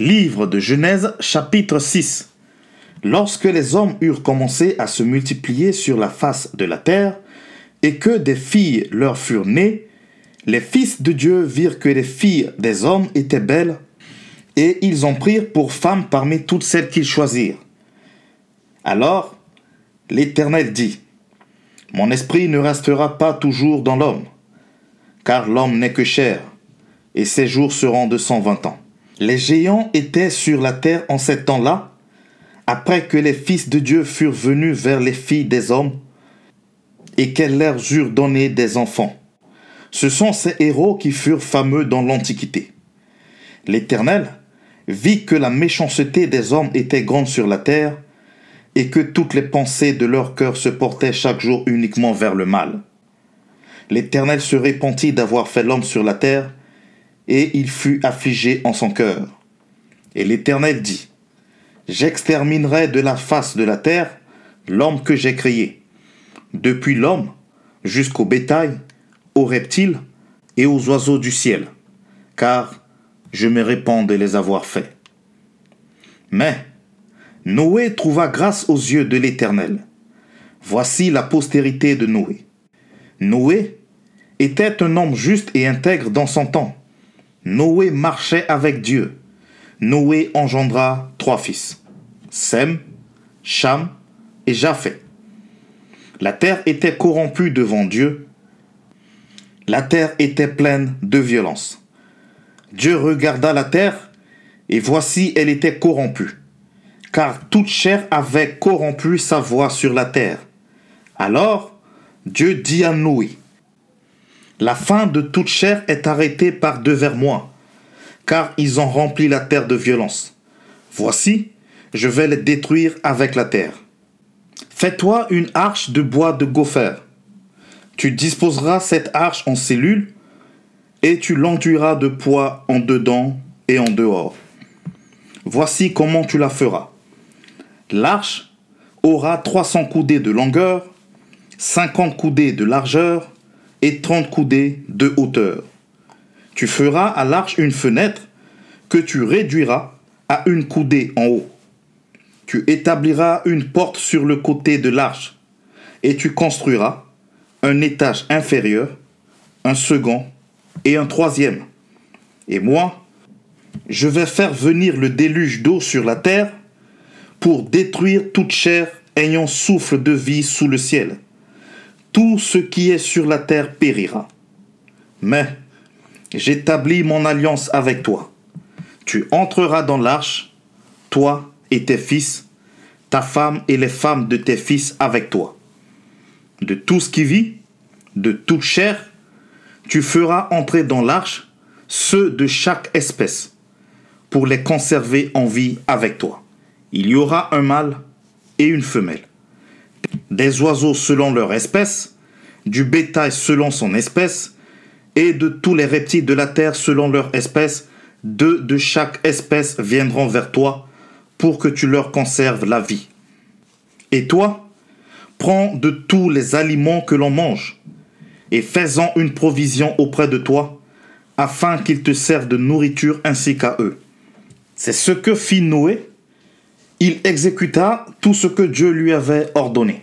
Livre de Genèse chapitre 6 Lorsque les hommes eurent commencé à se multiplier sur la face de la terre, et que des filles leur furent nées, les fils de Dieu virent que les filles des hommes étaient belles, et ils en prirent pour femmes parmi toutes celles qu'ils choisirent. Alors l'Éternel dit, Mon esprit ne restera pas toujours dans l'homme, car l'homme n'est que chair, et ses jours seront de cent vingt ans. Les géants étaient sur la terre en ces temps-là, après que les fils de Dieu furent venus vers les filles des hommes, et qu'elles leur eurent donné des enfants. Ce sont ces héros qui furent fameux dans l'Antiquité. L'Éternel vit que la méchanceté des hommes était grande sur la terre, et que toutes les pensées de leur cœur se portaient chaque jour uniquement vers le mal. L'Éternel se répandit d'avoir fait l'homme sur la terre, et il fut affligé en son cœur. Et l'Éternel dit, J'exterminerai de la face de la terre l'homme que j'ai créé, depuis l'homme jusqu'au bétail, aux reptiles et aux oiseaux du ciel, car je me répands de les avoir faits. Mais Noé trouva grâce aux yeux de l'Éternel. Voici la postérité de Noé. Noé était un homme juste et intègre dans son temps. Noé marchait avec Dieu. Noé engendra trois fils, Sem, Cham et Japhet. La terre était corrompue devant Dieu. La terre était pleine de violence. Dieu regarda la terre, et voici elle était corrompue car toute chair avait corrompu sa voix sur la terre. Alors Dieu dit à Noé, La fin de toute chair est arrêtée par devers moi, car ils ont rempli la terre de violence. Voici, je vais les détruire avec la terre. Fais-toi une arche de bois de gopher. Tu disposeras cette arche en cellules, et tu l'enduiras de poids en dedans et en dehors. Voici comment tu la feras. L'arche aura 300 coudées de longueur, 50 coudées de largeur et 30 coudées de hauteur. Tu feras à l'arche une fenêtre que tu réduiras à une coudée en haut. Tu établiras une porte sur le côté de l'arche et tu construiras un étage inférieur, un second et un troisième. Et moi, je vais faire venir le déluge d'eau sur la terre pour détruire toute chair ayant souffle de vie sous le ciel. Tout ce qui est sur la terre périra. Mais j'établis mon alliance avec toi. Tu entreras dans l'arche, toi et tes fils, ta femme et les femmes de tes fils avec toi. De tout ce qui vit, de toute chair, tu feras entrer dans l'arche ceux de chaque espèce, pour les conserver en vie avec toi il y aura un mâle et une femelle. Des oiseaux selon leur espèce, du bétail selon son espèce, et de tous les reptiles de la terre selon leur espèce, deux de chaque espèce viendront vers toi pour que tu leur conserves la vie. Et toi, prends de tous les aliments que l'on mange, et fais-en une provision auprès de toi, afin qu'ils te servent de nourriture ainsi qu'à eux. C'est ce que fit Noé il exécuta tout ce que Dieu lui avait ordonné.